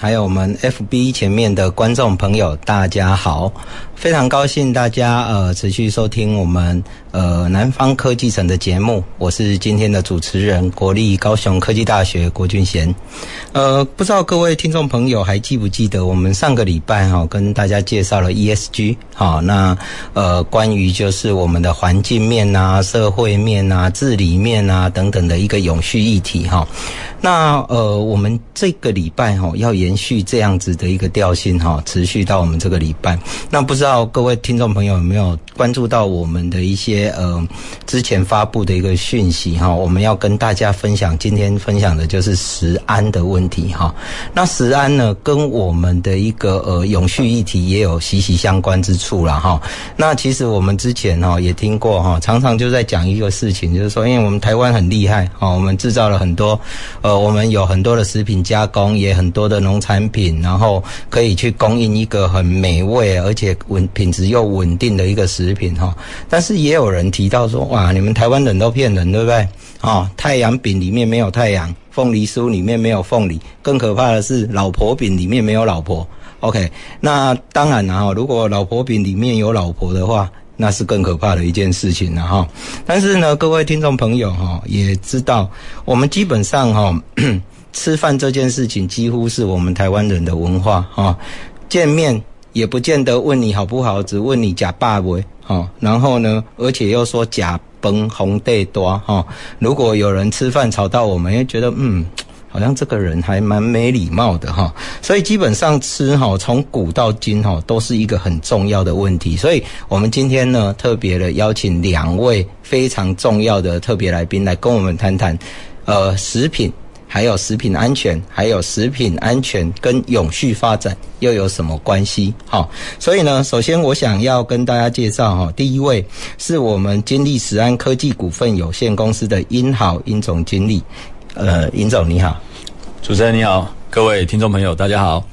还有我们 FB 前面的观众朋友，大家好！非常高兴大家呃持续收听我们呃南方科技城的节目，我是今天的主持人国立高雄科技大学郭俊贤。呃，不知道各位听众朋友还记不记得我们上个礼拜哈、哦、跟大家介绍了 ESG 好、哦，那呃关于就是我们的环境面啊、社会面啊、治理面啊等等的一个永续议题哈、哦。那呃我们这个礼拜哈、哦、要延续这样子的一个调性哈，持续到我们这个礼拜。那不知道。不知道各位听众朋友有没有关注到我们的一些呃之前发布的一个讯息哈？我们要跟大家分享，今天分享的就是食安的问题哈。那食安呢，跟我们的一个呃永续议题也有息息相关之处了哈。那其实我们之前哈也听过哈，常常就在讲一个事情，就是说，因为我们台湾很厉害哈，我们制造了很多呃，我们有很多的食品加工，也很多的农产品，然后可以去供应一个很美味而且品质又稳定的一个食品哈，但是也有人提到说，哇，你们台湾人都骗人，对不对？哦，太阳饼里面没有太阳，凤梨酥里面没有凤梨，更可怕的是老婆饼里面没有老婆。OK，那当然了哈，如果老婆饼里面有老婆的话，那是更可怕的一件事情了哈。但是呢，各位听众朋友哈，也知道我们基本上哈，吃饭这件事情几乎是我们台湾人的文化哈，见面。也不见得问你好不好，只问你假爸不？哈，然后呢，而且又说假崩红带多哈。如果有人吃饭吵到我们，又觉得嗯，好像这个人还蛮没礼貌的哈。所以基本上吃哈，从古到今哈，都是一个很重要的问题。所以我们今天呢，特别的邀请两位非常重要的特别来宾来跟我们谈谈，呃，食品。还有食品安全，还有食品安全跟永续发展又有什么关系？好，所以呢，首先我想要跟大家介绍哈，第一位是我们金利石安科技股份有限公司的殷豪殷总经理，呃，殷总你好，主持人你好，各位听众朋友大家好。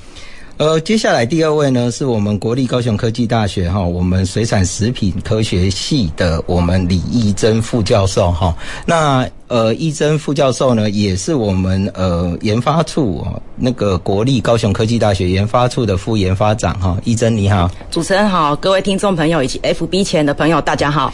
呃，接下来第二位呢，是我们国立高雄科技大学哈，我们水产食品科学系的我们李义珍副教授哈。那呃，义珍副教授呢，也是我们呃研发处哦那个国立高雄科技大学研发处的副研发长哈。义珍你好，主持人好，各位听众朋友以及 FB 前的朋友大家好。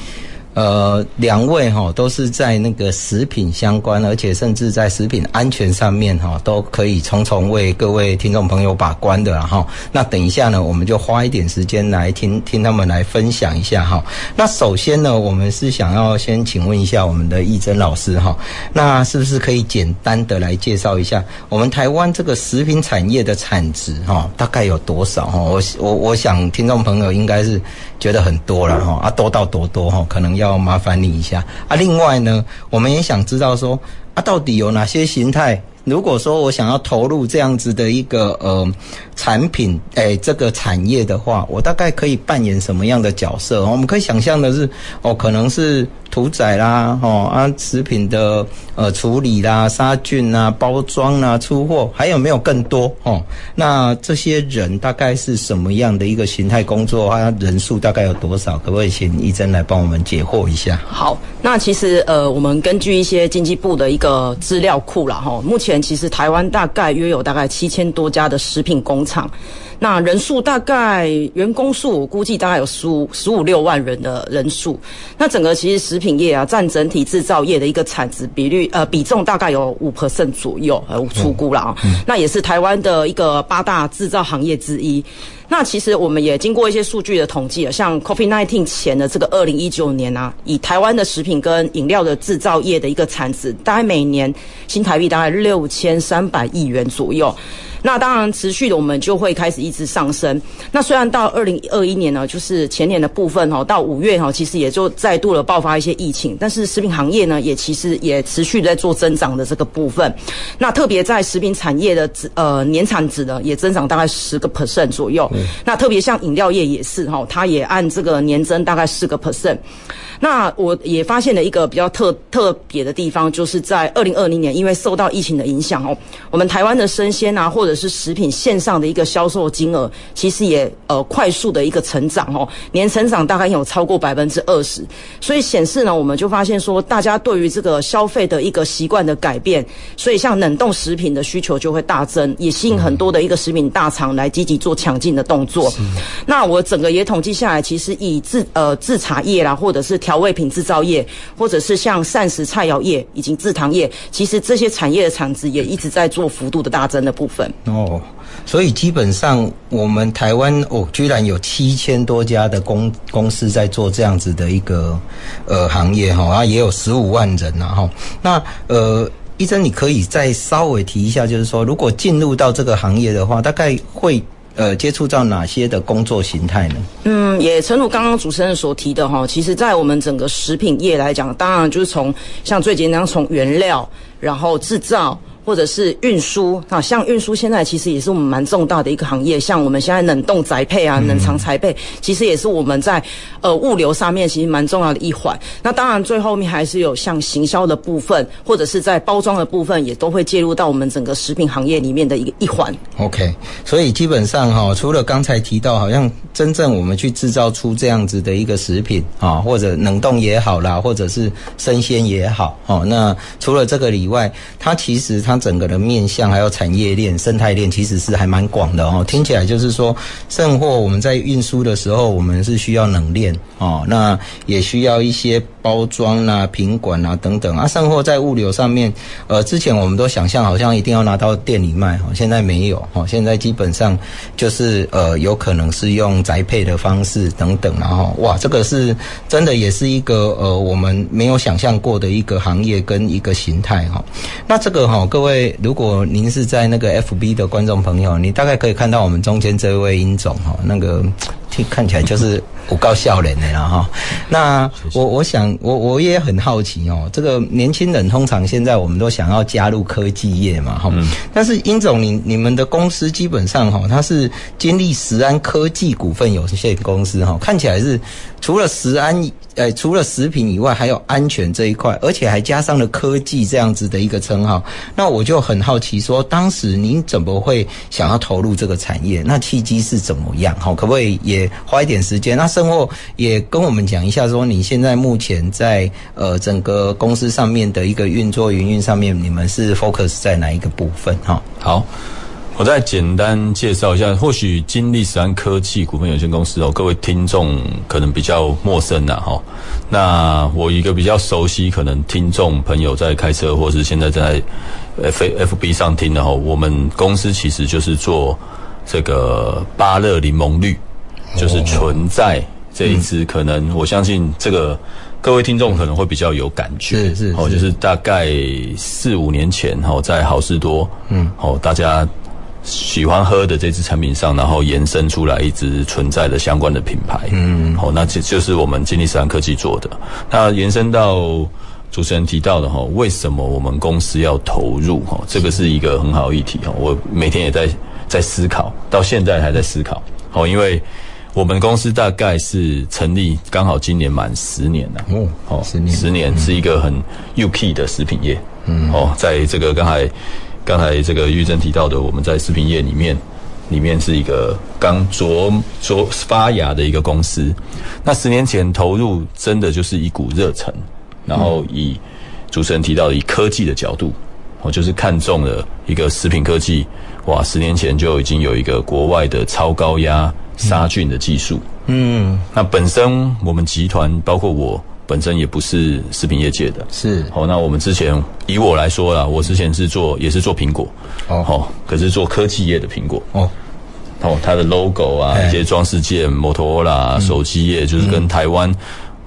呃，两位哈都是在那个食品相关，而且甚至在食品安全上面哈都可以重重为各位听众朋友把关的哈。那等一下呢，我们就花一点时间来听听他们来分享一下哈。那首先呢，我们是想要先请问一下我们的义珍老师哈，那是不是可以简单的来介绍一下我们台湾这个食品产业的产值哈，大概有多少哈？我我我想听众朋友应该是觉得很多了哈，啊多到多多哈，可能。要麻烦你一下啊！另外呢，我们也想知道说啊，到底有哪些形态？如果说我想要投入这样子的一个呃产品诶，这个产业的话，我大概可以扮演什么样的角色？我们可以想象的是，哦，可能是。屠宰啦，哦啊，食品的呃处理啦，杀菌啊，包装啊，出货，还有没有更多哦？那这些人大概是什么样的一个形态工作？啊，人数大概有多少？可不可以请义珍来帮我们解惑一下？好，那其实呃，我们根据一些经济部的一个资料库啦，哈，目前其实台湾大概约有大概七千多家的食品工厂。那人数大概员工数，我估计大概有十五十五六万人的人数。那整个其实食品业啊，占整体制造业的一个产值比率，呃，比重大概有五 percent 左右，呃，出估了啊。那也是台湾的一个八大制造行业之一。那其实我们也经过一些数据的统计了，像 COVID-19 前的这个二零一九年啊，以台湾的食品跟饮料的制造业的一个产值，大概每年新台币大概六千三百亿元左右。那当然，持续的我们就会开始一直上升。那虽然到二零二一年呢，就是前年的部分哦，到五月哈，其实也就再度的爆发一些疫情，但是食品行业呢，也其实也持续在做增长的这个部分。那特别在食品产业的呃年产值呢，也增长大概十个 percent 左右。那特别像饮料业也是哈，它也按这个年增大概四个 percent。那我也发现了一个比较特特别的地方，就是在二零二零年，因为受到疫情的影响哦，我们台湾的生鲜啊，或者是食品线上的一个销售金额，其实也呃快速的一个成长哦，年成长大概有超过百分之二十，所以显示呢，我们就发现说，大家对于这个消费的一个习惯的改变，所以像冷冻食品的需求就会大增，也吸引很多的一个食品大厂来积极做抢进的动作。那我整个也统计下来，其实以制呃制茶叶啦，或者是调调味品制造业，或者是像膳食菜肴业以及制糖业，其实这些产业的产值也一直在做幅度的大增的部分。哦，所以基本上我们台湾哦，居然有七千多家的公公司在做这样子的一个呃行业哈，啊也有十五万人呐哈。那呃，医生你可以再稍微提一下，就是说如果进入到这个行业的话，大概会。呃，接触到哪些的工作形态呢？嗯，也正如刚刚主持人所提的哈，其实，在我们整个食品业来讲，当然就是从像最简单从原料，然后制造。或者是运输啊，像运输现在其实也是我们蛮重大的一个行业，像我们现在冷冻宅配啊、冷藏宅配，其实也是我们在呃物流上面其实蛮重要的一环。那当然最后面还是有像行销的部分，或者是在包装的部分，也都会介入到我们整个食品行业里面的一个一环。OK，所以基本上哈，除了刚才提到，好像真正我们去制造出这样子的一个食品啊，或者冷冻也好啦，或者是生鲜也好，哦，那除了这个以外，它其实它它整个的面向还有产业链、生态链，其实是还蛮广的哦。听起来就是说，剩货我们在运输的时候，我们是需要冷链哦，那也需要一些包装啊、品管啊等等啊。剩货在物流上面，呃，之前我们都想象好像一定要拿到店里卖哦，现在没有哦，现在基本上就是呃，有可能是用宅配的方式等等，然后哇，这个是真的也是一个呃，我们没有想象过的一个行业跟一个形态哈。那这个哈，各。各位，如果您是在那个 FB 的观众朋友，你大概可以看到我们中间这位殷总哈，那个看起来就是不高笑脸的了哈。那我我想我我也很好奇哦，这个年轻人通常现在我们都想要加入科技业嘛哈，但是殷总你你们的公司基本上哈，它是金利石安科技股份有限公司哈，看起来是除了石安。呃，除了食品以外，还有安全这一块，而且还加上了科技这样子的一个称号。那我就很好奇，说当时您怎么会想要投入这个产业？那契机是怎么样？哈，可不可以也花一点时间？那甚或也跟我们讲一下，说你现在目前在呃整个公司上面的一个运作营运上面，你们是 focus 在哪一个部分？哈，好。我再简单介绍一下，或许金利食安科技股份有限公司哦，各位听众可能比较陌生呐哈。那我一个比较熟悉，可能听众朋友在开车或是现在在 F F B 上听的哈，我们公司其实就是做这个芭乐柠檬绿，就是存在这一支，可能我相信这个各位听众可能会比较有感觉，是是哦，就是大概四五年前哈，在好事多，嗯，哦，大家。喜欢喝的这支产品上，然后延伸出来一支存在的相关的品牌，嗯，好，那这就是我们金利斯安科技做的。那延伸到主持人提到的哈，为什么我们公司要投入哈？这个是一个很好的议题哈。我每天也在在思考，到现在还在思考。好，因为我们公司大概是成立刚好今年满十年了，哦，好，十年，十年是一个很 UK 的食品业，嗯，哦，在这个刚才。刚才这个玉珍提到的，我们在食品业里面，里面是一个刚着着发芽的一个公司。那十年前投入，真的就是一股热忱，然后以主持人提到的以科技的角度，我就是看中了一个食品科技。哇，十年前就已经有一个国外的超高压杀菌的技术。嗯，那本身我们集团包括我。本身也不是食品业界的，是好。那我们之前以我来说啦，我之前是做也是做苹果，哦，好，可是做科技业的苹果，哦，哦，它的 logo 啊，一些装饰件，摩托罗拉手机业，就是跟台湾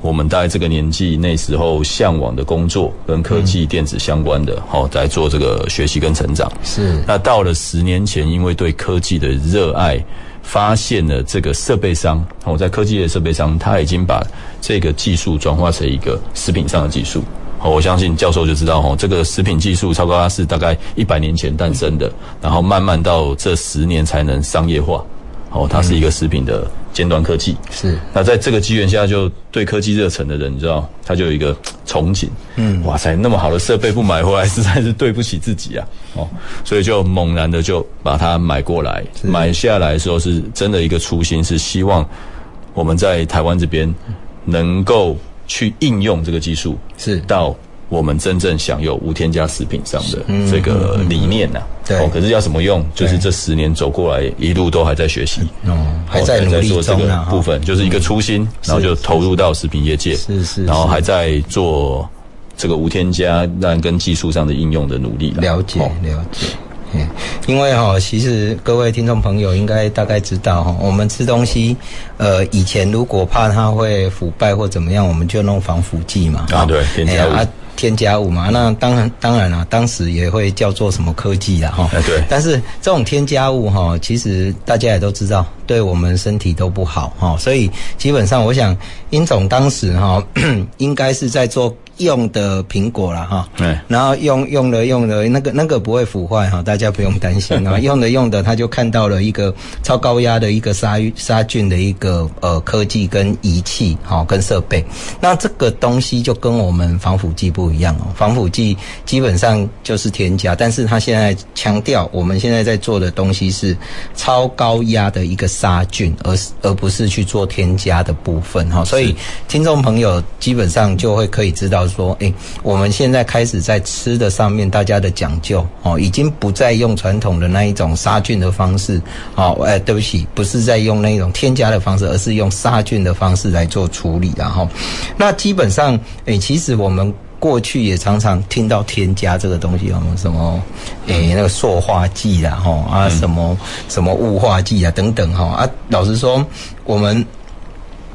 我们大概这个年纪那时候向往的工作，跟科技电子相关的，哦，在做这个学习跟成长。是。那到了十年前，因为对科技的热爱，发现了这个设备商，我在科技业设备商，他已经把这个技术转化成一个食品上的技术。我相信教授就知道，吼，这个食品技术超高压是大概一百年前诞生的，然后慢慢到这十年才能商业化。哦，它是一个食品的尖端科技。是。那在这个机缘下，就对科技热忱的人，你知道，他就有一个憧憬。嗯。哇塞，那么好的设备不买回来，实在是对不起自己啊。哦，所以就猛然的就把它买过来。买下来的时候，是真的一个初心，是希望我们在台湾这边能够。去应用这个技术，是到我们真正享有无添加食品上的这个理念呐、啊。对、哦，可是要怎么用？就是这十年走过来，一路都还在学习，哦，还在努力做这个部分，就是一个初心，然后就投入到食品业界，是是，是，然后还在做这个无添加但跟技术上的应用的努力。了解，了解。因为哈，其实各位听众朋友应该大概知道哈，我们吃东西，呃，以前如果怕它会腐败或怎么样，我们就弄防腐剂嘛。啊，对，添加物。啊，添加物嘛，那当然当然了，当时也会叫做什么科技啦哈。对。但是这种添加物哈，其实大家也都知道，对我们身体都不好哈。所以基本上，我想殷总当时哈，应该是在做。用的苹果了哈，对，然后用用了用了那个那个不会腐坏哈，大家不用担心啊。用的用的，他就看到了一个超高压的一个杀杀菌的一个呃科技跟仪器哈跟设备。那这个东西就跟我们防腐剂不一样哦，防腐剂基本上就是添加，但是他现在强调我们现在在做的东西是超高压的一个杀菌，而而不是去做添加的部分哈。所以听众朋友基本上就会可以知道。说，哎，我们现在开始在吃的上面，大家的讲究哦，已经不再用传统的那一种杀菌的方式，哦，哎，对不起，不是在用那种添加的方式，而是用杀菌的方式来做处理，然后，那基本上，哎，其实我们过去也常常听到添加这个东西，什么，哎，那个塑化剂啦，哈，啊，什么什么雾化剂啊，等等，哈，啊，老实说，我们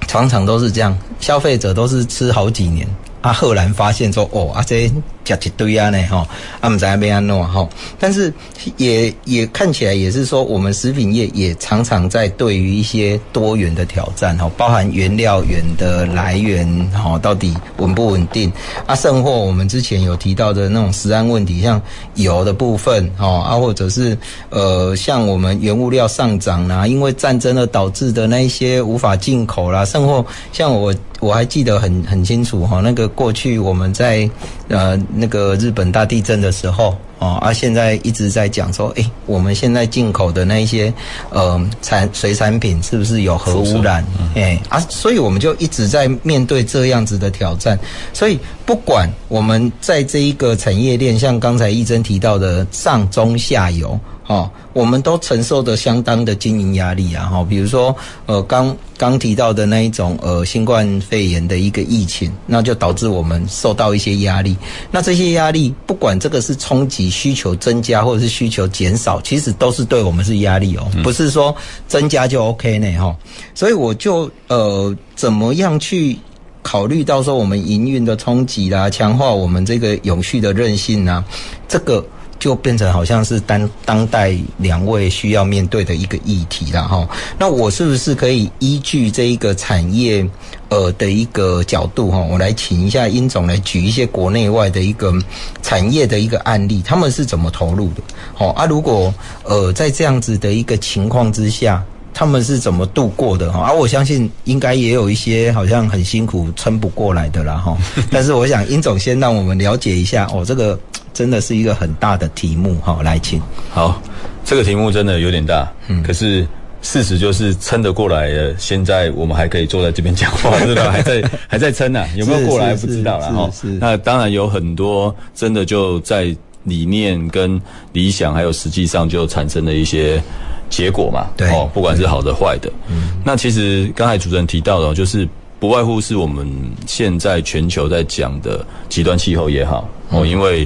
常常都是这样，消费者都是吃好几年。啊，赫然发现说，哦，啊这。加一堆啊呢哈，啊，们在那边弄哈，但是也也看起来也是说，我们食品业也常常在对于一些多元的挑战哈，包含原料源的来源哈，到底稳不稳定啊？甚或我们之前有提到的那种食安问题，像油的部分哈啊，或者是呃，像我们原物料上涨啦，因为战争而导致的那一些无法进口啦，甚或像我我还记得很很清楚哈，那个过去我们在呃。那个日本大地震的时候，哦，啊，现在一直在讲说，哎，我们现在进口的那一些，呃，产水产品是不是有核污染？诶，啊，所以我们就一直在面对这样子的挑战。所以，不管我们在这一个产业链，像刚才亦真提到的上中下游。哦，我们都承受着相当的经营压力啊！哈，比如说，呃，刚刚提到的那一种呃新冠肺炎的一个疫情，那就导致我们受到一些压力。那这些压力，不管这个是冲击需求增加或者是需求减少，其实都是对我们是压力哦，不是说增加就 OK 呢哈。所以我就呃，怎么样去考虑到说我们营运的冲击啦，强化我们这个永续的韧性啊，这个。就变成好像是当当代两位需要面对的一个议题了哈。那我是不是可以依据这一个产业呃的一个角度哈，我来请一下殷总来举一些国内外的一个产业的一个案例，他们是怎么投入的？好啊，如果呃在这样子的一个情况之下，他们是怎么度过的哈？而我相信应该也有一些好像很辛苦撑不过来的啦哈。但是我想殷总先让我们了解一下哦，这个。真的是一个很大的题目哈，来请。好，这个题目真的有点大，嗯，可是事实就是撑得过来的。现在我们还可以坐在这边讲话，是吧？还在还在撑呢，有没有过来不知道了哈。那当然有很多真的就在理念跟理想还有实际上就产生了一些结果嘛，对哦，不管是好的坏的。嗯，那其实刚才主持人提到的，就是不外乎是我们现在全球在讲的极端气候也好哦，因为。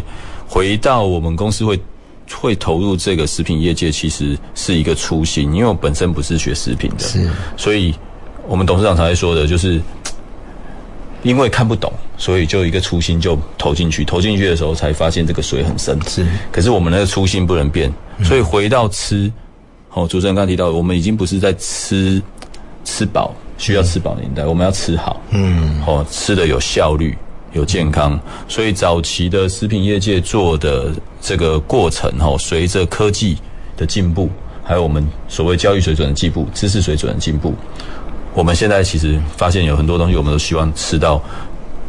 回到我们公司会会投入这个食品业界，其实是一个初心，因为我本身不是学食品的，是，所以我们董事长才会说的，就是因为看不懂，所以就一个初心就投进去，投进去的时候才发现这个水很深，是。可是我们那个初心不能变，所以回到吃，哦，主持人刚刚提到，我们已经不是在吃吃饱，需要吃饱年代，我们要吃好，嗯，哦，吃的有效率。有健康，所以早期的食品业界做的这个过程，哈，随着科技的进步，还有我们所谓教育水准的进步、知识水准的进步，我们现在其实发现有很多东西，我们都希望吃到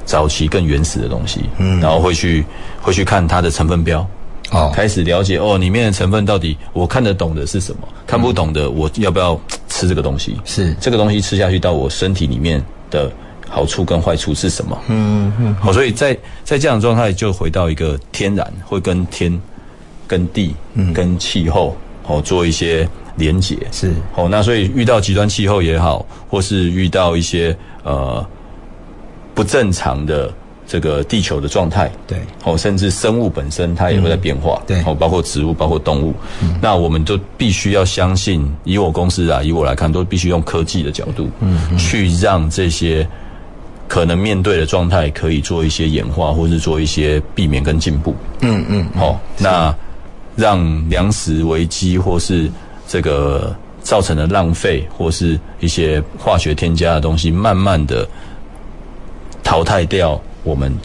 早期更原始的东西，嗯，然后会去会去看它的成分标，哦，开始了解哦，里面的成分到底我看得懂的是什么，看不懂的我要不要吃这个东西？是这个东西吃下去到我身体里面的。好处跟坏处是什么？嗯嗯，好，所以在在这样的状态，就回到一个天然，会跟天、跟地、跟气候哦做一些连结。是，哦，那所以遇到极端气候也好，或是遇到一些呃不正常的这个地球的状态，对，哦，甚至生物本身它也会在变化，对，哦，包括植物，包括动物，那我们都必须要相信，以我公司啊，以我来看，都必须用科技的角度，嗯，去让这些。可能面对的状态可以做一些演化，或是做一些避免跟进步。嗯嗯，好、哦，那让粮食危机或是这个造成的浪费，或是一些化学添加的东西，慢慢的淘汰掉我们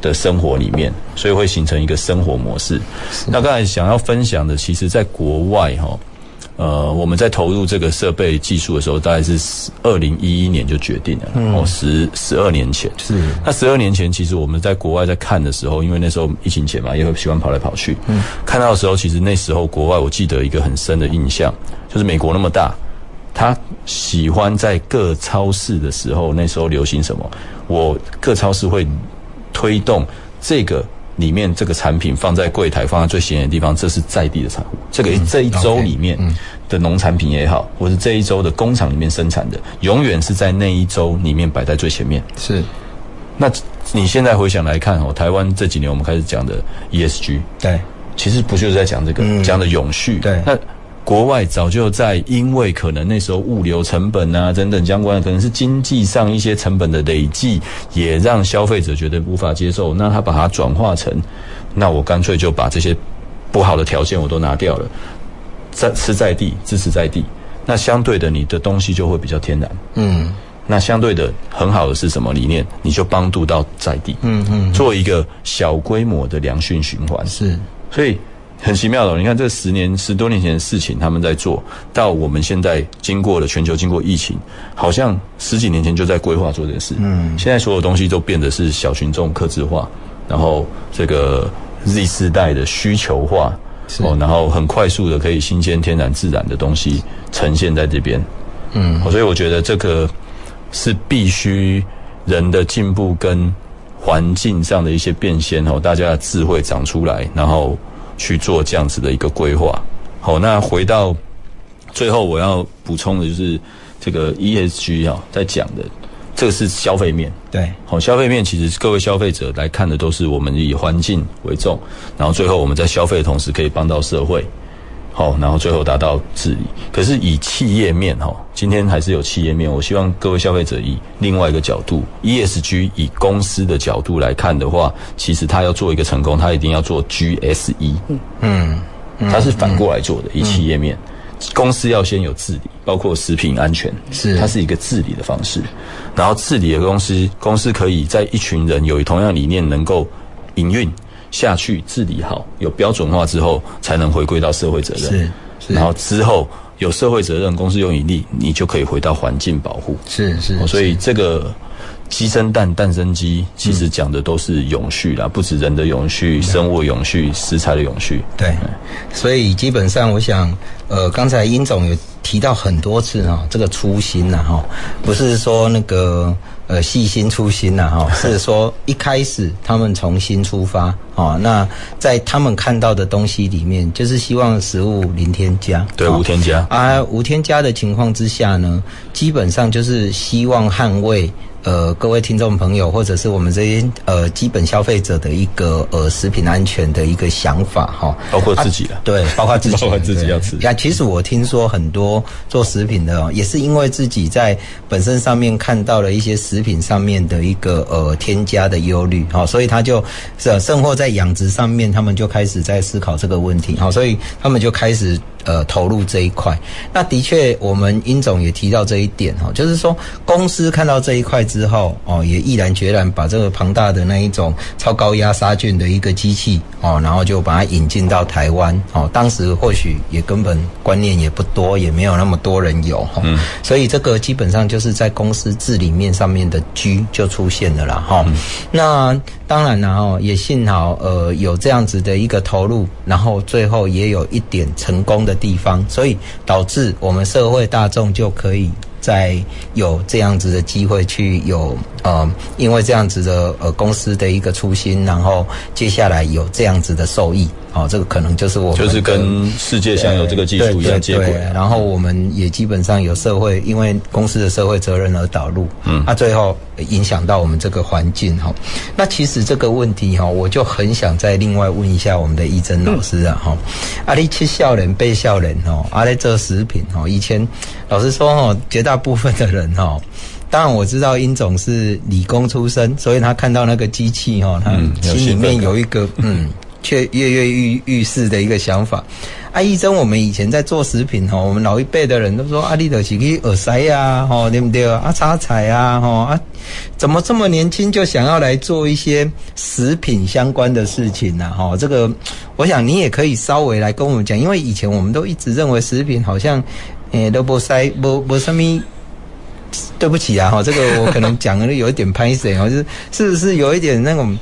的生活里面，所以会形成一个生活模式。那刚才想要分享的，其实在国外哈。呃，我们在投入这个设备技术的时候，大概是二零一一年就决定了，嗯、哦，十十二年前是。那十二年前，其实我们在国外在看的时候，因为那时候疫情前嘛，也会喜欢跑来跑去。嗯，看到的时候，其实那时候国外，我记得一个很深的印象，就是美国那么大，他喜欢在各超市的时候，那时候流行什么？我各超市会推动这个。里面这个产品放在柜台，放在最显眼的地方，这是在地的产物。这个这一周里面的农产品也好，或是这一周的工厂里面生产的，永远是在那一周里面摆在最前面。是。那你现在回想来看哦，台湾这几年我们开始讲的 ESG，对，其实不就是在讲这个讲的永续？对。那国外早就在，因为可能那时候物流成本啊等等相关的，可能是经济上一些成本的累计，也让消费者觉得无法接受。那他把它转化成，那我干脆就把这些不好的条件我都拿掉了，在吃在地，支持在地。那相对的，你的东西就会比较天然。嗯。那相对的很好的是什么理念？你就帮助到在地。嗯嗯。做一个小规模的良性循环。是。所以。很奇妙的，你看这十年十多年前的事情，他们在做到我们现在经过了全球经过疫情，好像十几年前就在规划做这件事。嗯，现在所有东西都变得是小群众客制化，然后这个 Z 世代的需求化，哦，然后很快速的可以新鲜、天然、自然的东西呈现在这边。嗯，所以我觉得这个是必须人的进步跟环境上的一些变迁哦，大家的智慧长出来，然后。去做这样子的一个规划，好，那回到最后我要补充的就是这个 ESG 啊，在讲的这个是消费面，对，好，消费面其实各位消费者来看的都是我们以环境为重，然后最后我们在消费的同时可以帮到社会。好，然后最后达到治理。可是以企业面哈，今天还是有企业面。我希望各位消费者以另外一个角度，ESG 以公司的角度来看的话，其实他要做一个成功，他一定要做 GSE。嗯，他是反过来做的。以企业面，公司要先有治理，包括食品安全，是它是一个治理的方式。然后治理的公司，公司可以在一群人有同样理念，能够营运。下去治理好，有标准化之后，才能回归到社会责任。是，是，然后之后有社会责任，公司有盈利，你就可以回到环境保护。是是，所以这个鸡生蛋，蛋生鸡，其实讲的都是永续啦，不止人的永续，生物永续，食材的永续。对，所以基本上我想，呃，刚才殷总有提到很多次啊，这个初心呐，哈，不是说那个。呃，细心初心呐，哈，是说一开始他们从新出发，哦，那在他们看到的东西里面，就是希望食物零添加，对，无添加。啊，无添加的情况之下呢，基本上就是希望捍卫呃各位听众朋友，或者是我们这些呃基本消费者的一个呃食品安全的一个想法哈，包括自己了、啊，对，包括自己，包括自己要吃。呀，其实我听说很多做食品的，也是因为自己在本身上面看到了一些食品上面的一个呃添加的忧虑，哈，所以他就是甚或在养殖上面，他们就开始在思考这个问题，好，所以他们就开始。呃，投入这一块，那的确，我们殷总也提到这一点哈，就是说公司看到这一块之后，哦，也毅然决然把这个庞大的那一种超高压杀菌的一个机器，哦，然后就把它引进到台湾，哦，当时或许也根本观念也不多，也没有那么多人有哈，嗯，所以这个基本上就是在公司治理面上面的 G 就出现了啦哈，那当然了哈，也幸好呃有这样子的一个投入，然后最后也有一点成功的。地方，所以导致我们社会大众就可以在有这样子的机会去有呃，因为这样子的呃公司的一个初心，然后接下来有这样子的受益。哦，这个可能就是我们就是跟世界享有这个技术一样接轨，然后我们也基本上有社会，因为公司的社会责任而导入，嗯，那、啊、最后影响到我们这个环境哈。那其实这个问题哈，我就很想再另外问一下我们的义珍老师啊哈。阿里七笑人被笑人哦，阿里做食品哦，以前老师说哦，绝大部分的人哈，当然我知道殷总是理工出身，所以他看到那个机器哈，他心里面有一个 嗯。却跃跃欲欲试的一个想法。阿医生，我们以前在做食品哈，我们老一辈的人都说阿里德奇去耳塞呀，哈对不对啊？插彩啊，哈啊，怎么这么年轻就想要来做一些食品相关的事情呢？哈，这个我想你也可以稍微来跟我们讲，因为以前我们都一直认为食品好像诶都不塞不不什么。对不起啊，哈，这个我可能讲的有一点歹势哦，就是是不是有一点那种。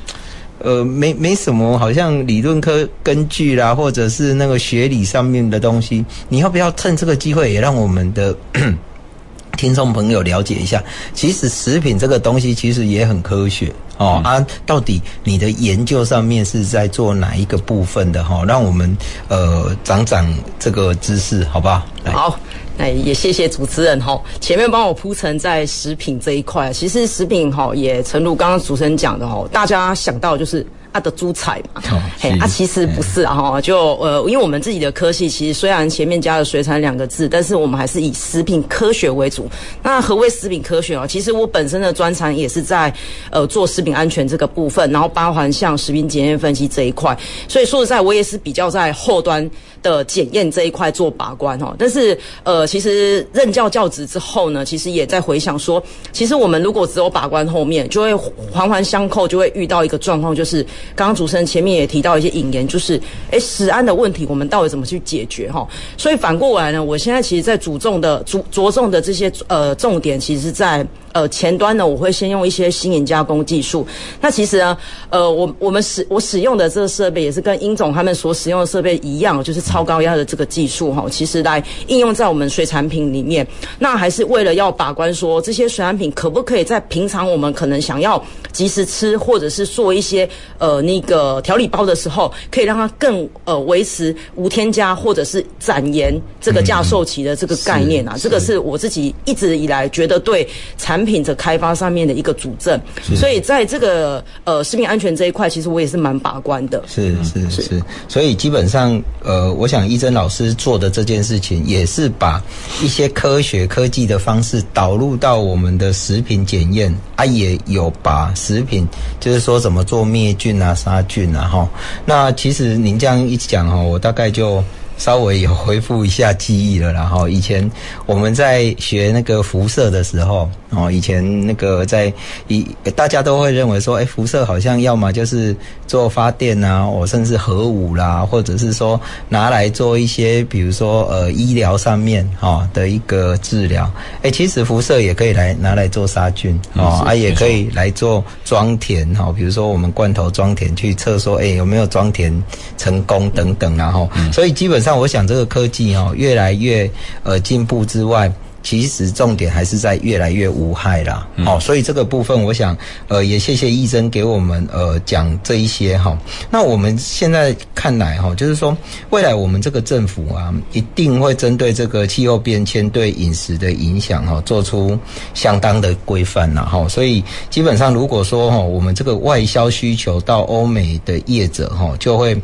呃，没没什么，好像理论科根据啦，或者是那个学理上面的东西，你要不要趁这个机会，也让我们的 听众朋友了解一下？其实食品这个东西其实也很科学哦。啊，到底你的研究上面是在做哪一个部分的哈？让我们呃长长这个知识，好不好？来好。哎，也谢谢主持人哈，前面帮我铺陈在食品这一块，其实食品哈也诚如刚刚主持人讲的哈，大家想到就是。它的猪菜嘛，嘿，啊，其实不是啊，哈，就呃，因为我们自己的科系，其实虽然前面加了水产两个字，但是我们还是以食品科学为主。那何谓食品科学啊？其实我本身的专长也是在呃做食品安全这个部分，然后包含像食品检验分析这一块。所以说实在，我也是比较在后端的检验这一块做把关哦。但是呃，其实任教教职之后呢，其实也在回想说，其实我们如果只有把关后面，就会环环相扣，就会遇到一个状况，就是。刚刚主持人前面也提到一些引言，就是，诶，食安的问题，我们到底怎么去解决哈？所以反过来呢，我现在其实在主重的主着重的这些呃重点，其实在。呃，前端呢，我会先用一些新颖加工技术。那其实呢，呃，我我们使我使用的这个设备也是跟殷总他们所使用的设备一样，就是超高压的这个技术哈。其实来应用在我们水产品里面，那还是为了要把关说这些水产品可不可以在平常我们可能想要即时吃，或者是做一些呃那个调理包的时候，可以让它更呃维持无添加，或者是展延这个架售期的这个概念啊。这个是我自己一直以来觉得对产品的开发上面的一个主证，所以在这个呃食品安全这一块，其实我也是蛮把关的。是是是，是，所以基本上呃，我想怡臻老师做的这件事情，也是把一些科学科技的方式导入到我们的食品检验啊，也有把食品就是说怎么做灭菌啊、杀菌啊哈。那其实您这样一讲哈，我大概就。稍微有恢复一下记忆了，然后以前我们在学那个辐射的时候，哦，以前那个在一大家都会认为说，哎，辐射好像要么就是做发电啊，或甚至核武啦，或者是说拿来做一些，比如说呃医疗上面哈的一个治疗。哎，其实辐射也可以来拿来做杀菌哦，啊，也可以来做装填哈，比如说我们罐头装填去测说，哎，有没有装填成功等等，然后，所以基本上。像我想，这个科技哦越来越呃进步之外，其实重点还是在越来越无害啦。好、嗯哦，所以这个部分，我想呃也谢谢医生给我们呃讲这一些哈、哦。那我们现在看来哈、哦，就是说未来我们这个政府啊，一定会针对这个气候变迁对饮食的影响哈、哦，做出相当的规范呐哈。所以基本上如果说哈，我们这个外销需求到欧美的业者哈，就会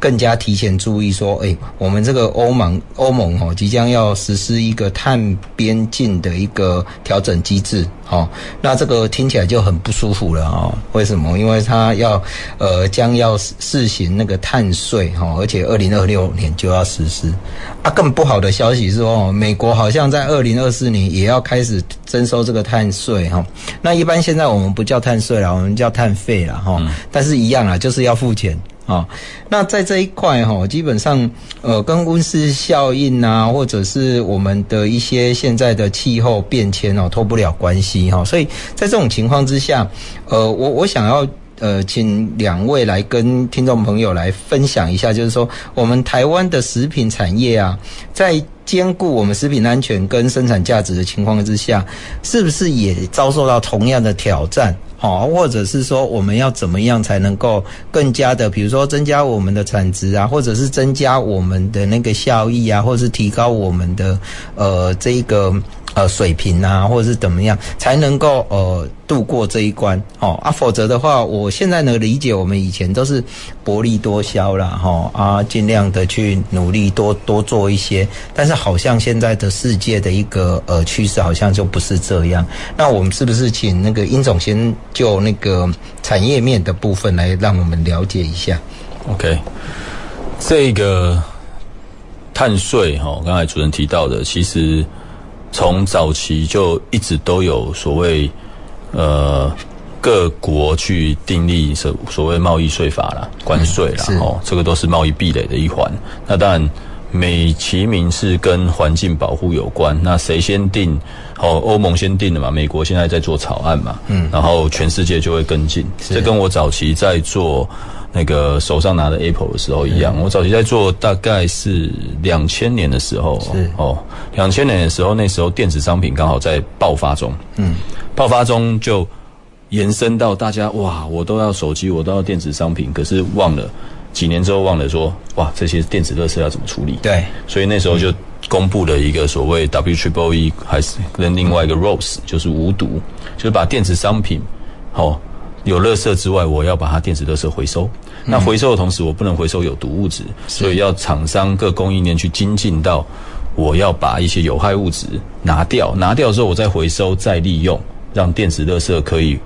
更加提前注意说，哎，我们这个欧盟欧盟哦即将要实施一个碳边境的一个调整机制，哈，那这个听起来就很不舒服了啊。为什么？因为它要呃将要试行那个碳税哈，而且二零二六年就要实施。啊，更不好的消息是说，美国好像在二零二四年也要开始征收这个碳税哈。那一般现在我们不叫碳税了，我们叫碳费了哈。但是一样啊，就是要付钱。啊，那在这一块哈，基本上呃，跟温室效应啊，或者是我们的一些现在的气候变迁哦，脱不了关系哈。所以在这种情况之下，呃，我我想要呃，请两位来跟听众朋友来分享一下，就是说我们台湾的食品产业啊，在兼顾我们食品安全跟生产价值的情况之下，是不是也遭受到同样的挑战？好，或者是说我们要怎么样才能够更加的，比如说增加我们的产值啊，或者是增加我们的那个效益啊，或者是提高我们的呃这个。呃，水平啊，或者是怎么样，才能够呃度过这一关哦啊，否则的话，我现在呢理解，我们以前都是薄利多销啦，哈、哦、啊，尽量的去努力多多做一些，但是好像现在的世界的一个呃趋势好像就不是这样。那我们是不是请那个殷总先就那个产业面的部分来让我们了解一下？OK，这个碳税哈，刚才主持人提到的，其实。从早期就一直都有所谓，呃，各国去订立所所谓贸易税法啦、关税啦，嗯、哦，这个都是贸易壁垒的一环。那当然，美其名是跟环境保护有关。那谁先定？哦，欧盟先定的嘛，美国现在在做草案嘛，嗯，然后全世界就会跟进。这跟我早期在做。那个手上拿的 Apple 的时候一样，我早期在做大概是两千年的时候，是。哦，两千年的时候，那时候电子商品刚好在爆发中，嗯，爆发中就延伸到大家哇，我都要手机，我都要电子商品，可是忘了几年之后忘了说哇，这些电子垃圾要怎么处理？对，所以那时候就公布了一个所谓 W Triple E，还是跟另外一个 Rose，就是无毒，就是把电子商品哦。有垃圾之外，我要把它电子垃圾回收。那回收的同时，我不能回收有毒物质，所以要厂商各供应链去精进到，我要把一些有害物质拿掉，拿掉之后我再回收再利用，让电子垃圾可以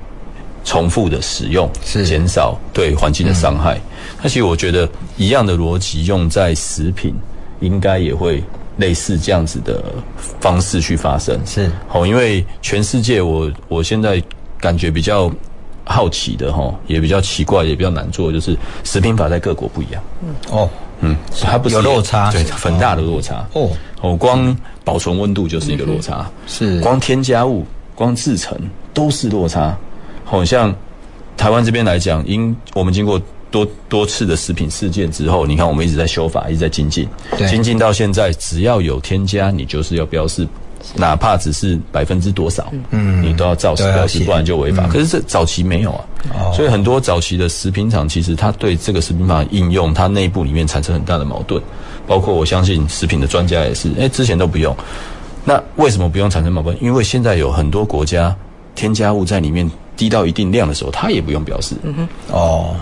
重复的使用，减少对环境的伤害。那其实我觉得一样的逻辑用在食品，应该也会类似这样子的方式去发生。是，好，因为全世界我我现在感觉比较。好奇的哈，也比较奇怪，也比较难做，就是食品法在各国不一样。嗯哦，嗯，它不是有落差，对，很大的落差。哦哦，光保存温度就是一个落差，是光添加物、光制成都是落差。好像台湾这边来讲，因我们经过多多次的食品事件之后，你看我们一直在修法，一直在精进，精进到现在，只要有添加，你就是要标示。哪怕只是百分之多少，嗯，你都要照实标示，不然就违法。可是这早期没有啊，所以很多早期的食品厂其实它对这个食品法应用，它内部里面产生很大的矛盾。包括我相信食品的专家也是，哎，之前都不用。那为什么不用产生矛盾？因为现在有很多国家添加物在里面低到一定量的时候，它也不用标示。嗯哼，哦，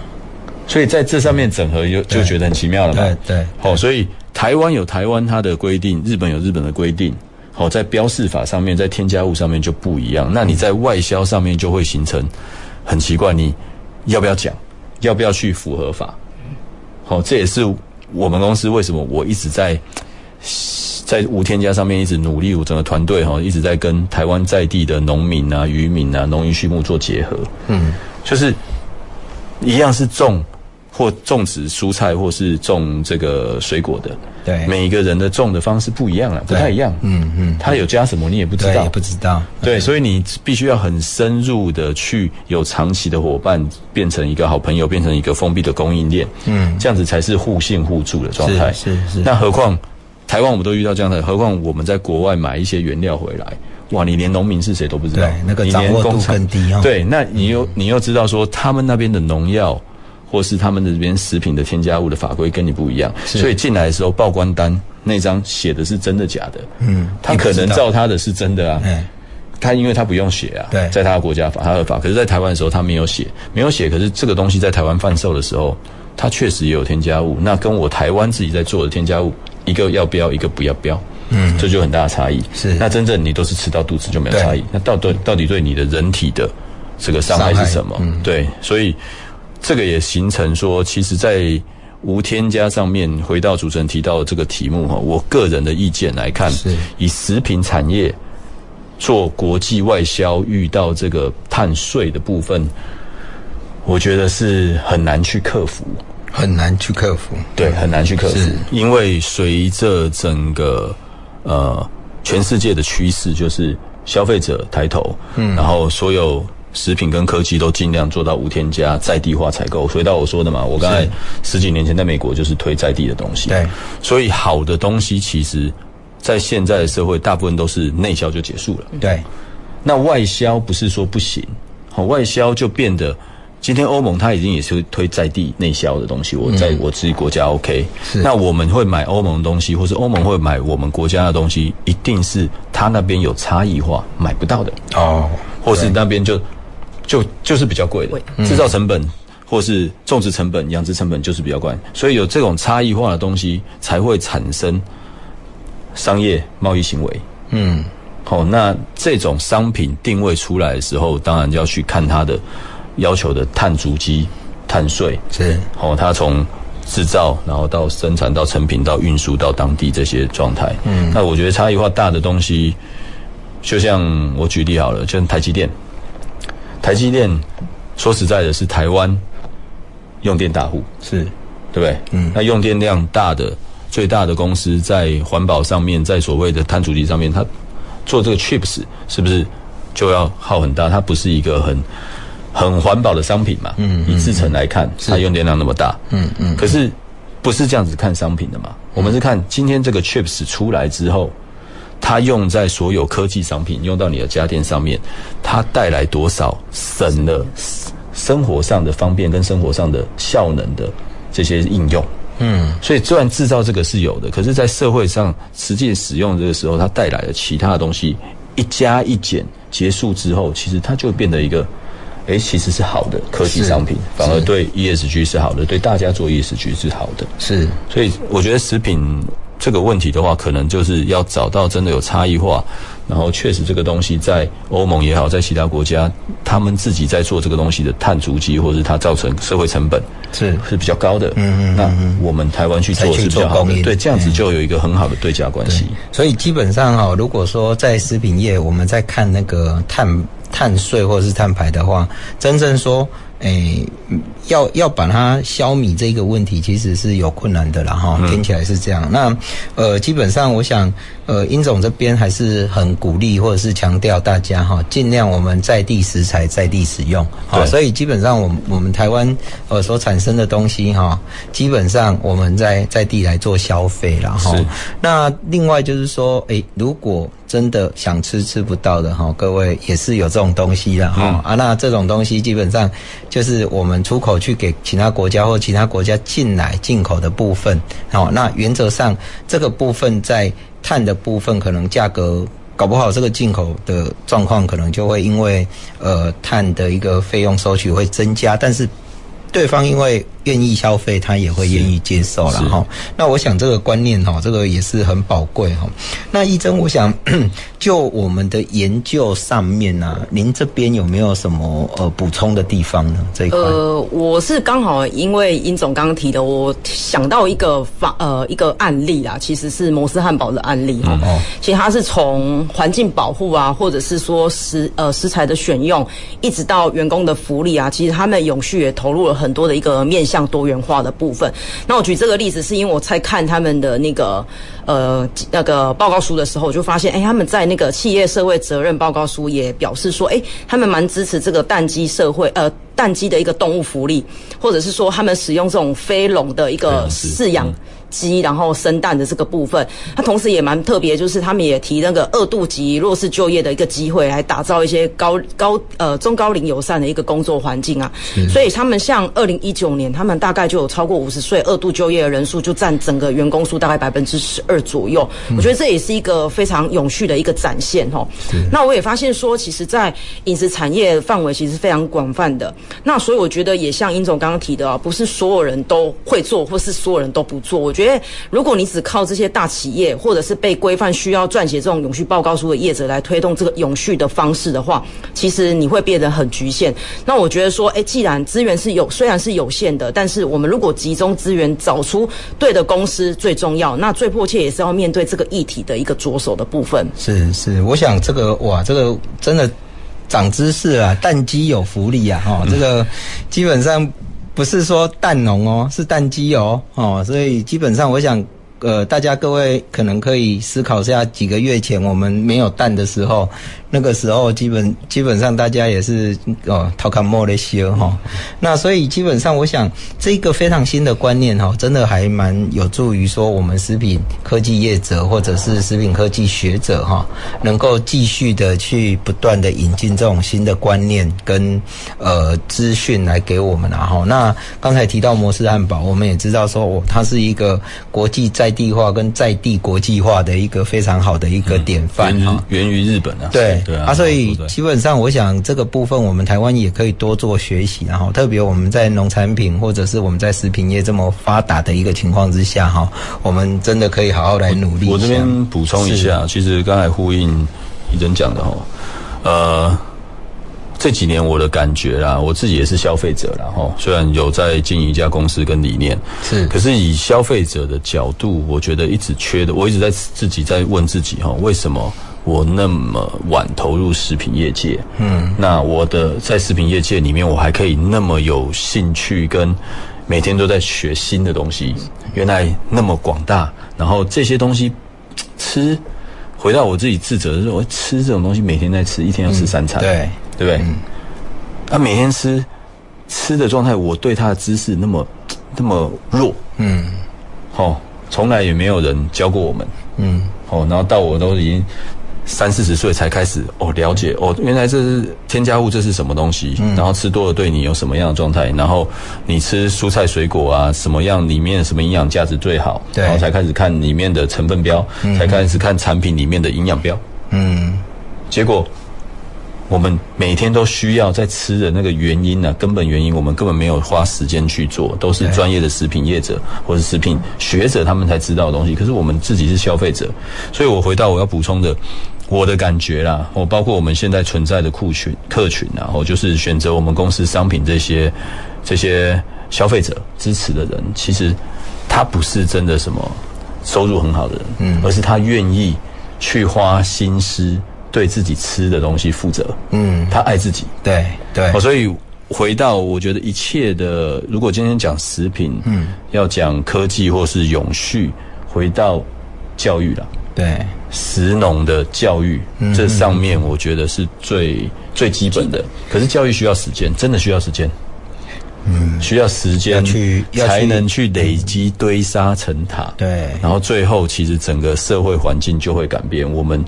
所以在这上面整合就就觉得很奇妙了嘛。对对，好，所以台湾有台湾它的规定，日本有日本的规定。好，在标示法上面，在添加物上面就不一样。那你在外销上面就会形成很奇怪，你要不要讲？要不要去符合法？好，这也是我们公司为什么我一直在在无添加上面一直努力，我整个团队哈一直在跟台湾在地的农民啊、渔民啊、农渔畜牧做结合。嗯，就是一样是种。或种植蔬菜，或是种这个水果的，对，每一个人的种的方式不一样啊，不太一样。嗯嗯，他有加什么你也不知道，也不知道。对，所以你必须要很深入的去有长期的伙伴，变成一个好朋友，变成一个封闭的供应链。嗯，这样子才是互信互助的状态。是是是。那何况台湾我们都遇到这样的，何况我们在国外买一些原料回来，哇，你连农民是谁都不知道，对，那个掌握度更低哦。对，那你又你又知道说他们那边的农药，或是他们的这边食品的添加物的法规跟你不一样，所以进来的时候报关单那张写的是真的假的？嗯，他可能照他的是真的啊。嗯，他因为他不用写啊，对，在他的国家法他合法，可是在台湾的时候他没有写，没有写，可是这个东西在台湾贩售的时候，它确实也有添加物，那跟我台湾自己在做的添加物，一个要标，一个不要标，嗯，这就很大的差异。是，那真正你都是吃到肚子就没有差异，那到底到底对你的人体的这个伤害是什么？嗯，对，所以。这个也形成说，其实，在无添加上面，回到主持人提到的这个题目哈，我个人的意见来看，以食品产业做国际外销，遇到这个碳税的部分，我觉得是很难去克服，很难去克服，对，很难去克服，因为随着整个呃全世界的趋势，就是消费者抬头，嗯，然后所有。食品跟科技都尽量做到无添加、在地化采购。回到我说的嘛，我刚才十几年前在美国就是推在地的东西。对，所以好的东西其实，在现在的社会，大部分都是内销就结束了。对，那外销不是说不行，好，外销就变得，今天欧盟它已经也是推在地内销的东西。我在我自己国家 OK，那我们会买欧盟的东西，或是欧盟会买我们国家的东西，一定是它那边有差异化买不到的哦，或是那边就。就就是比较贵的，制造成本或是种植成本、养殖成本就是比较贵，所以有这种差异化的东西才会产生商业贸易行为。嗯，好，那这种商品定位出来的时候，当然就要去看它的要求的碳足迹、碳税是。好，它从制造，然后到生产、到成品、到运输到当地这些状态。嗯，那我觉得差异化大的东西，就像我举例好了，就像台积电。台积电说实在的，是台湾用电大户，是，对不对？嗯，那用电量大的最大的公司，在环保上面，在所谓的碳足迹上面，它做这个 chips 是不是就要耗很大？它不是一个很很环保的商品嘛？嗯，以制成来看，它用电量那么大，嗯嗯，可是不是这样子看商品的嘛？我们是看今天这个 chips 出来之后。它用在所有科技商品，用到你的家电上面，它带来多少省了生活上的方便跟生活上的效能的这些应用？嗯，所以虽然制造这个是有的，可是，在社会上实际使用这个时候，它带来的其他的东西一加一减结束之后，其实它就变得一个，哎，其实是好的科技商品，反而对 ESG 是好的，对大家做 ESG 是好的。是，所以我觉得食品。这个问题的话，可能就是要找到真的有差异化，然后确实这个东西在欧盟也好，在其他国家，他们自己在做这个东西的碳足迹，或者是它造成社会成本是是比较高的。嗯嗯，那我们台湾去做是比较好的，对，这样子就有一个很好的对价关系。所以基本上哈，如果说在食品业，我们在看那个碳碳税或者是碳排的话，真正说。诶、欸，要要把它消弭这个问题，其实是有困难的啦哈。听起来是这样。那呃，基本上我想，呃，殷总这边还是很鼓励或者是强调大家哈，尽量我们在地食材在地使用。好，所以基本上我们我们台湾呃所产生的东西哈，基本上我们在在地来做消费了哈。那另外就是说，诶、欸，如果真的想吃吃不到的哈，各位也是有这种东西的哈、嗯、啊。那这种东西基本上就是我们出口去给其他国家或其他国家进来进口的部分。好，那原则上这个部分在碳的部分，可能价格搞不好这个进口的状况可能就会因为呃碳的一个费用收取会增加，但是对方因为。愿意消费，他也会愿意接受了哈。那我想这个观念哈，这个也是很宝贵哈。那一真，我想 就我们的研究上面呢、啊，您这边有没有什么呃补充的地方呢？这一块？呃，我是刚好因为殷总刚刚提的，我想到一个法呃一个案例啦，其实是摩斯汉堡的案例哈。哦。其实它是从环境保护啊，或者是说食呃食材的选用，一直到员工的福利啊，其实他们永续也投入了很多的一个面。像多元化的部分，那我举这个例子是因为我在看他们的那个呃那个报告书的时候，我就发现，哎，他们在那个企业社会责任报告书也表示说，哎，他们蛮支持这个蛋鸡社会呃。蛋鸡的一个动物福利，或者是说他们使用这种飞笼的一个饲养。鸡，然后生蛋的这个部分，它同时也蛮特别，就是他们也提那个二度及弱势就业的一个机会，来打造一些高高呃中高龄友善的一个工作环境啊。所以他们像二零一九年，他们大概就有超过五十岁二度就业的人数，就占整个员工数大概百分之十二左右。我觉得这也是一个非常永续的一个展现哦。那我也发现说，其实，在饮食产业范围其实非常广泛的。那所以我觉得也像殷总刚刚提的啊，不是所有人都会做，或是所有人都不做。我觉得。如果你只靠这些大企业，或者是被规范需要撰写这种永续报告书的业者来推动这个永续的方式的话，其实你会变得很局限。那我觉得说，哎，既然资源是有，虽然是有限的，但是我们如果集中资源找出对的公司最重要。那最迫切也是要面对这个议题的一个着手的部分。是是，我想这个哇，这个真的长知识啊，蛋鸡有福利啊，哈、哦，这个基本上。不是说蛋农哦，是蛋鸡哦，哦，所以基本上我想。呃，大家各位可能可以思考一下，几个月前我们没有蛋的时候，那个时候基本基本上大家也是哦，掏卡莫的西尔哈。那所以基本上我想，这个非常新的观念哈，真的还蛮有助于说我们食品科技业者或者是食品科技学者哈，能够继续的去不断的引进这种新的观念跟呃资讯来给我们然后，那刚才提到摩斯汉堡，我们也知道说哦，它是一个国际在地化跟在地国际化的一个非常好的一个典范啊，源于日本啊，对对啊，所以基本上我想这个部分我们台湾也可以多做学习，然后特别我们在农产品或者是我们在食品业这么发达的一个情况之下哈，我们真的可以好好来努力。我这边补充一下，其实刚才呼应怡珍讲的哈，呃。这几年我的感觉啦，我自己也是消费者啦哈。虽然有在经营一家公司跟理念，是，可是以消费者的角度，我觉得一直缺的，我一直在自己在问自己哈，为什么我那么晚投入食品业界？嗯，那我的在食品业界里面，我还可以那么有兴趣，跟每天都在学新的东西，原来那么广大。然后这些东西吃，回到我自己自责的时候，我吃这种东西，每天在吃，一天要吃三餐，嗯、对。对不对？他、嗯啊、每天吃吃的状态，我对他的知识那么 那么弱，嗯，哦，从来也没有人教过我们，嗯，哦，然后到我都已经三四十岁才开始哦了解哦，原来这是添加物，这是什么东西？嗯、然后吃多了对你有什么样的状态？然后你吃蔬菜水果啊，什么样里面什么营养价值最好？对，然后才开始看里面的成分标，嗯、才开始看产品里面的营养标，嗯，结果。我们每天都需要在吃的那个原因呢、啊，根本原因我们根本没有花时间去做，都是专业的食品业者或者食品学者他们才知道的东西。可是我们自己是消费者，所以我回到我要补充的，我的感觉啦，我包括我们现在存在的库群客群啊，然后就是选择我们公司商品这些这些消费者支持的人，其实他不是真的什么收入很好的人，嗯，而是他愿意去花心思。对自己吃的东西负责，嗯，他爱自己，对对，所以回到我觉得一切的，如果今天讲食品，嗯，要讲科技或是永续，回到教育了，对，食农的教育，嗯，这上面我觉得是最最基本的。可是教育需要时间，真的需要时间，嗯，需要时间去才能去累积堆沙成塔，对，然后最后其实整个社会环境就会改变，我们。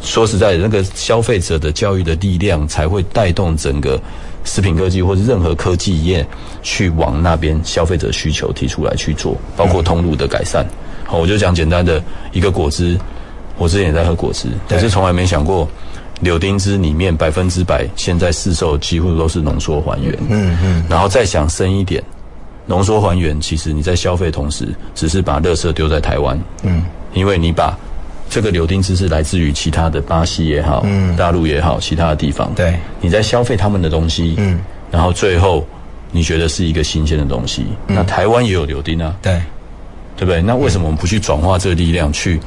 说实在的，那个消费者的教育的力量才会带动整个食品科技或者任何科技业去往那边消费者需求提出来去做，包括通路的改善。好，我就讲简单的一个果汁，我之前也在喝果汁，可是从来没想过柳丁汁里面百分之百现在市售几乎都是浓缩还原。嗯嗯，然后再想深一点，浓缩还原其实你在消费同时只是把垃圾丢在台湾。嗯，因为你把这个柳丁汁是来自于其他的巴西也好，嗯，大陆也好，其他的地方。对，你在消费他们的东西，嗯，然后最后你觉得是一个新鲜的东西。嗯，那台湾也有柳丁啊，对，对不对？那为什么我们不去转化这个力量，去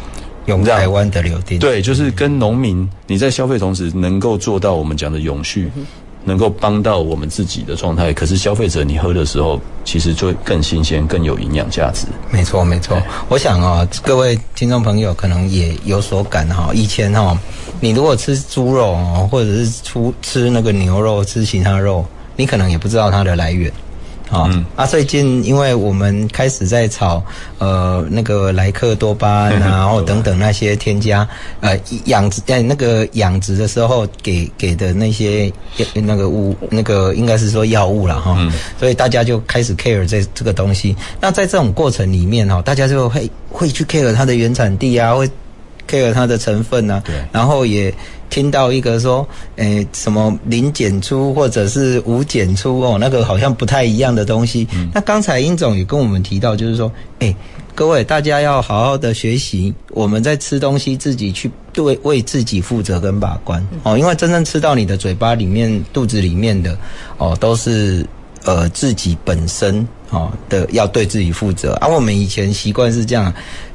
用台湾的柳丁？对，就是跟农民你在消费同时，能够做到我们讲的永续。嗯能够帮到我们自己的状态，可是消费者你喝的时候，其实就更新鲜、更有营养价值。没错，没错。我想啊，各位听众朋友可能也有所感哈。以前哈，你如果吃猪肉哦，或者是出吃那个牛肉、吃其他肉，你可能也不知道它的来源。啊，最近因为我们开始在炒呃那个莱克多巴胺啊，然后等等那些添加呃养殖在那个养殖的时候给给的那些那个物那个应该是说药物了哈，嗯、所以大家就开始 care 这这个东西。那在这种过程里面哈，大家就会会去 care 它的原产地啊，会 care 它的成分啊，对，然后也。听到一个说，诶，什么零检出或者是无检出哦，那个好像不太一样的东西。嗯、那刚才英总也跟我们提到，就是说，诶，各位大家要好好的学习，我们在吃东西自己去对为自己负责跟把关哦，因为真正吃到你的嘴巴里面、肚子里面的哦，都是呃自己本身哦的要对自己负责。而、啊、我们以前习惯是这样。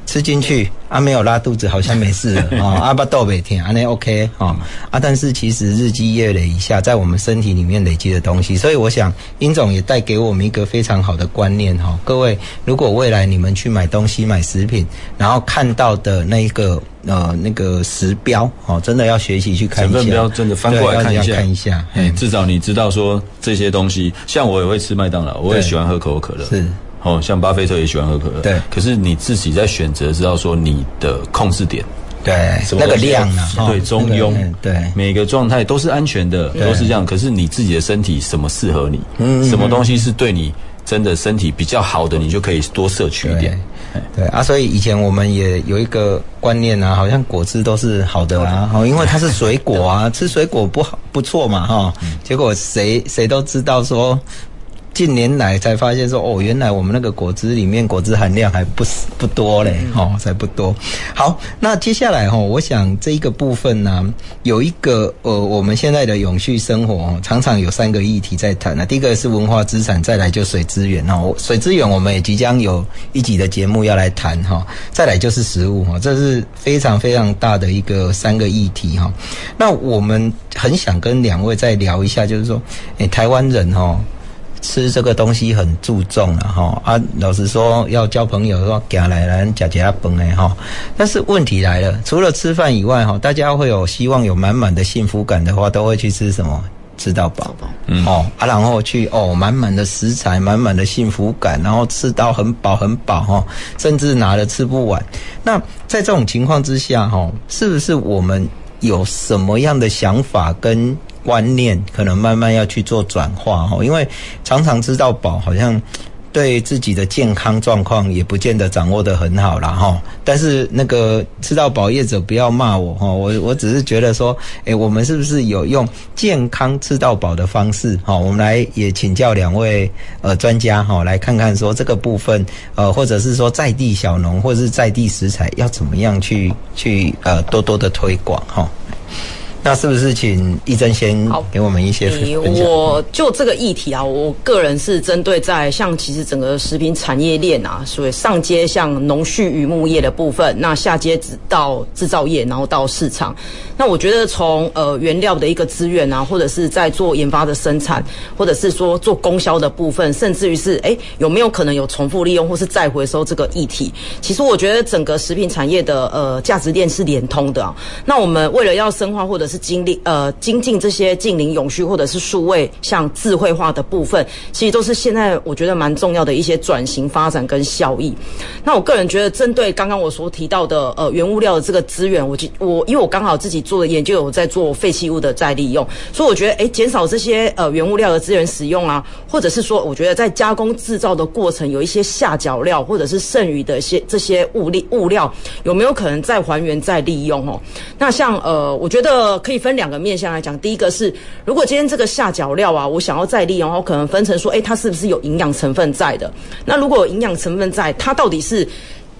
吃进去啊，没有拉肚子，好像没事了 啊。阿巴豆每天啊，那 OK 啊啊，但是其实日积月累一下，在我们身体里面累积的东西，所以我想殷总也带给我们一个非常好的观念哈。各位，如果未来你们去买东西买食品，然后看到的那一个呃那个食标哦，真的要学习去看一下。成分标真的翻过来看一下，看一下，嗯，至少你知道说这些东西，像我也会吃麦当劳，我也喜欢喝可口可乐，是。哦，像巴菲特也喜欢喝可乐，对。可是你自己在选择，知道说你的控制点，对，那个量啊，对，中庸，对，每个状态都是安全的，都是这样。可是你自己的身体什么适合你，嗯，什么东西是对你真的身体比较好的，你就可以多摄取一点。对啊，所以以前我们也有一个观念啊，好像果汁都是好的啊，哦，因为它是水果啊，吃水果不好不错嘛，哈。结果谁谁都知道说。近年来才发现说哦，原来我们那个果汁里面果汁含量还不不多嘞，哦，才不多。好，那接下来哈，我想这一个部分呢，有一个呃，我们现在的永续生活常常有三个议题在谈。那第一个是文化资产，再来就水资源哦，水资源我们也即将有一集的节目要来谈哈，再来就是食物哈，这是非常非常大的一个三个议题哈。那我们很想跟两位再聊一下，就是说，诶，台湾人哈。吃这个东西很注重了哈啊，老实说要交朋友说夹来来夹夹本哎哈，但是问题来了，除了吃饭以外哈，大家会有希望有满满的幸福感的话，都会去吃什么？吃到饱，嗯哦啊，然后去哦满满的食材，满满的幸福感，然后吃到很饱很饱哈，甚至拿了吃不完。那在这种情况之下哈，是不是我们有什么样的想法跟？观念可能慢慢要去做转化哈，因为常常吃到饱，好像对自己的健康状况也不见得掌握得很好啦哈。但是那个吃到饱业者不要骂我哈，我我只是觉得说，诶，我们是不是有用健康吃到饱的方式哈？我们来也请教两位呃专家哈，来看看说这个部分呃，或者是说在地小农或者是在地食材要怎么样去去呃多多的推广哈。那是不是请一真先给我们一些分享？我就这个议题啊，我个人是针对在像其实整个食品产业链啊，所以上阶像农畜与牧业的部分，那下阶到制造业，然后到市场。那我觉得从呃原料的一个资源啊，或者是在做研发的生产，或者是说做供销的部分，甚至于是哎有没有可能有重复利用或是再回收这个议题？其实我觉得整个食品产业的呃价值链是连通的啊。那我们为了要深化或者是经历呃精进这些近零永续或者是数位像智慧化的部分，其实都是现在我觉得蛮重要的一些转型发展跟效益。那我个人觉得，针对刚刚我所提到的呃原物料的这个资源，我我因为我刚好自己做的研究有在做废弃物的再利用，所以我觉得诶减少这些呃原物料的资源使用啊，或者是说我觉得在加工制造的过程有一些下脚料或者是剩余的一些这些物力物料，有没有可能再还原再利用哦？那像呃我觉得。可以分两个面向来讲，第一个是，如果今天这个下脚料啊，我想要再利用，我可能分成说，诶，它是不是有营养成分在的？那如果有营养成分在，它到底是，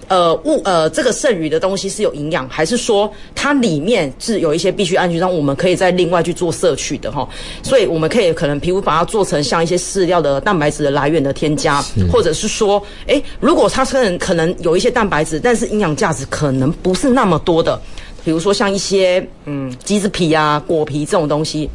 呃物呃这个剩余的东西是有营养，还是说它里面是有一些必需氨基酸，我们可以再另外去做摄取的哈？所以我们可以可能，皮肤把它做成像一些饲料的蛋白质的来源的添加，或者是说，诶，如果它可能可能有一些蛋白质，但是营养价值可能不是那么多的。比如说像一些嗯。鸡子皮啊、果皮这种东西，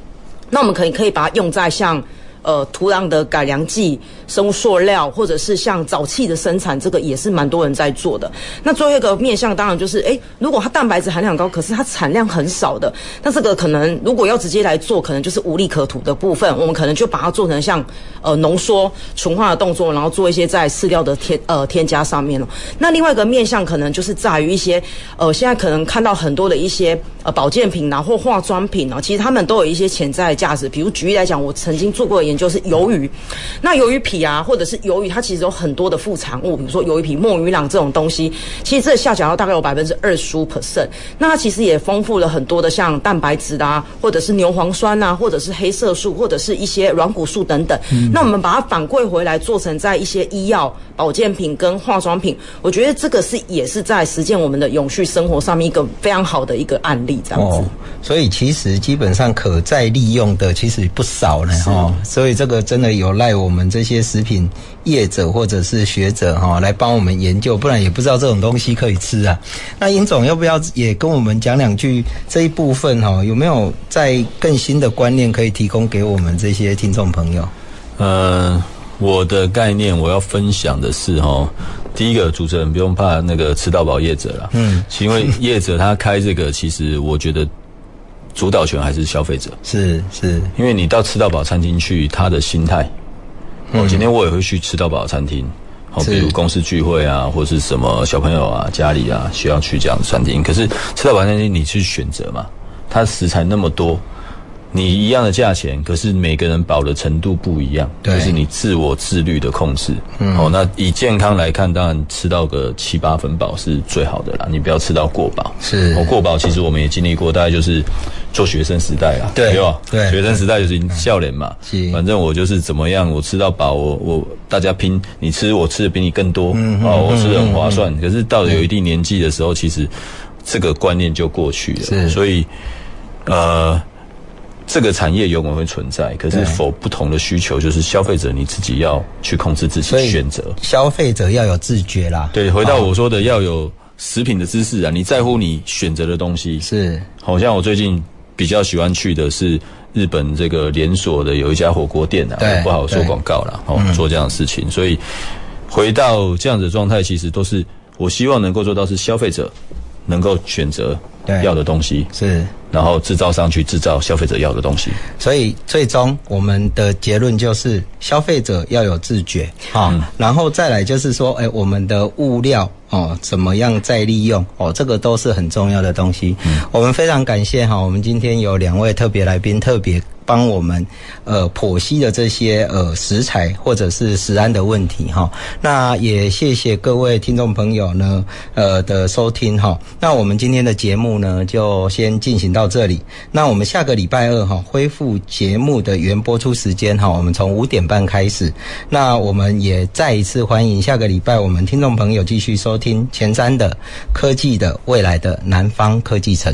那我们可以可以把它用在像呃土壤的改良剂、生物塑料，或者是像沼气的生产，这个也是蛮多人在做的。那最后一个面向当然就是，哎，如果它蛋白质含量高，可是它产量很少的，那这个可能如果要直接来做，可能就是无利可图的部分。我们可能就把它做成像呃浓缩、纯化的动作，然后做一些在饲料的添呃添加上面了。那另外一个面向可能就是在于一些呃现在可能看到很多的一些呃保健品啊或化妆品啊，其实他们都有一些潜在的价值。比如举例来讲，我曾经做过研研究是鱿鱼，那鱿鱼皮啊，或者是鱿鱼，它其实有很多的副产物，比如说鱿鱼皮、墨鱼囊这种东西，其实这下降到大概有百分之二十五 percent。那它其实也丰富了很多的像蛋白质啊，或者是牛磺酸啊，或者是黑色素，或者是一些软骨素等等。嗯、那我们把它反馈回来，做成在一些医药保健品跟化妆品，我觉得这个是也是在实践我们的永续生活上面一个非常好的一个案例，这样子。哦、所以其实基本上可再利用的其实不少呢，哈。所以这个真的有赖我们这些食品业者或者是学者哈来帮我们研究，不然也不知道这种东西可以吃啊。那殷总要不要也跟我们讲两句这一部分哈？有没有在更新的观念可以提供给我们这些听众朋友？呃，我的概念我要分享的是哈，第一个主持人不用怕那个吃到饱业者了，嗯，因为业者他开这个，其实我觉得主导权还是消费者，是是，因为你到吃到饱餐厅去，他的心态，我今天我也会去吃到饱餐厅，好，比如公司聚会啊，或是什么小朋友啊，家里啊需要去这样的餐厅，可是吃到饱餐厅你去选择嘛，它食材那么多。你一样的价钱，可是每个人饱的程度不一样，就是你自我自律的控制。嗯，哦，那以健康来看，当然吃到个七八分饱是最好的啦。你不要吃到过饱。是，哦，过饱其实我们也经历过，大概就是做学生时代啦，对吧？对，学生时代就是笑脸嘛。是，反正我就是怎么样，我吃到饱，我我大家拼，你吃我吃的比你更多，嗯，哦，我吃的很划算。嗯、可是到了有一定年纪的时候，其实这个观念就过去了。是，所以，呃。这个产业永远会存在，可是否不同的需求，就是消费者你自己要去控制自己选择。消费者要有自觉啦。对，回到我说的，要有食品的知识啊。你在乎你选择的东西是。好像我最近比较喜欢去的是日本这个连锁的有一家火锅店啊，对，不好说广告了。哦，做这样的事情，所以回到这样子的状态，其实都是我希望能够做到是消费者能够选择要的东西是。然后制造商去制造消费者要的东西，所以最终我们的结论就是消费者要有自觉啊，嗯、然后再来就是说，哎，我们的物料哦怎么样再利用哦，这个都是很重要的东西。嗯、我们非常感谢哈，我们今天有两位特别来宾，特别。帮我们呃剖析的这些呃食材或者是食安的问题哈，那也谢谢各位听众朋友呢呃的收听哈，那我们今天的节目呢就先进行到这里，那我们下个礼拜二哈恢复节目的原播出时间哈，我们从五点半开始，那我们也再一次欢迎下个礼拜我们听众朋友继续收听前瞻的科技的未来的南方科技城。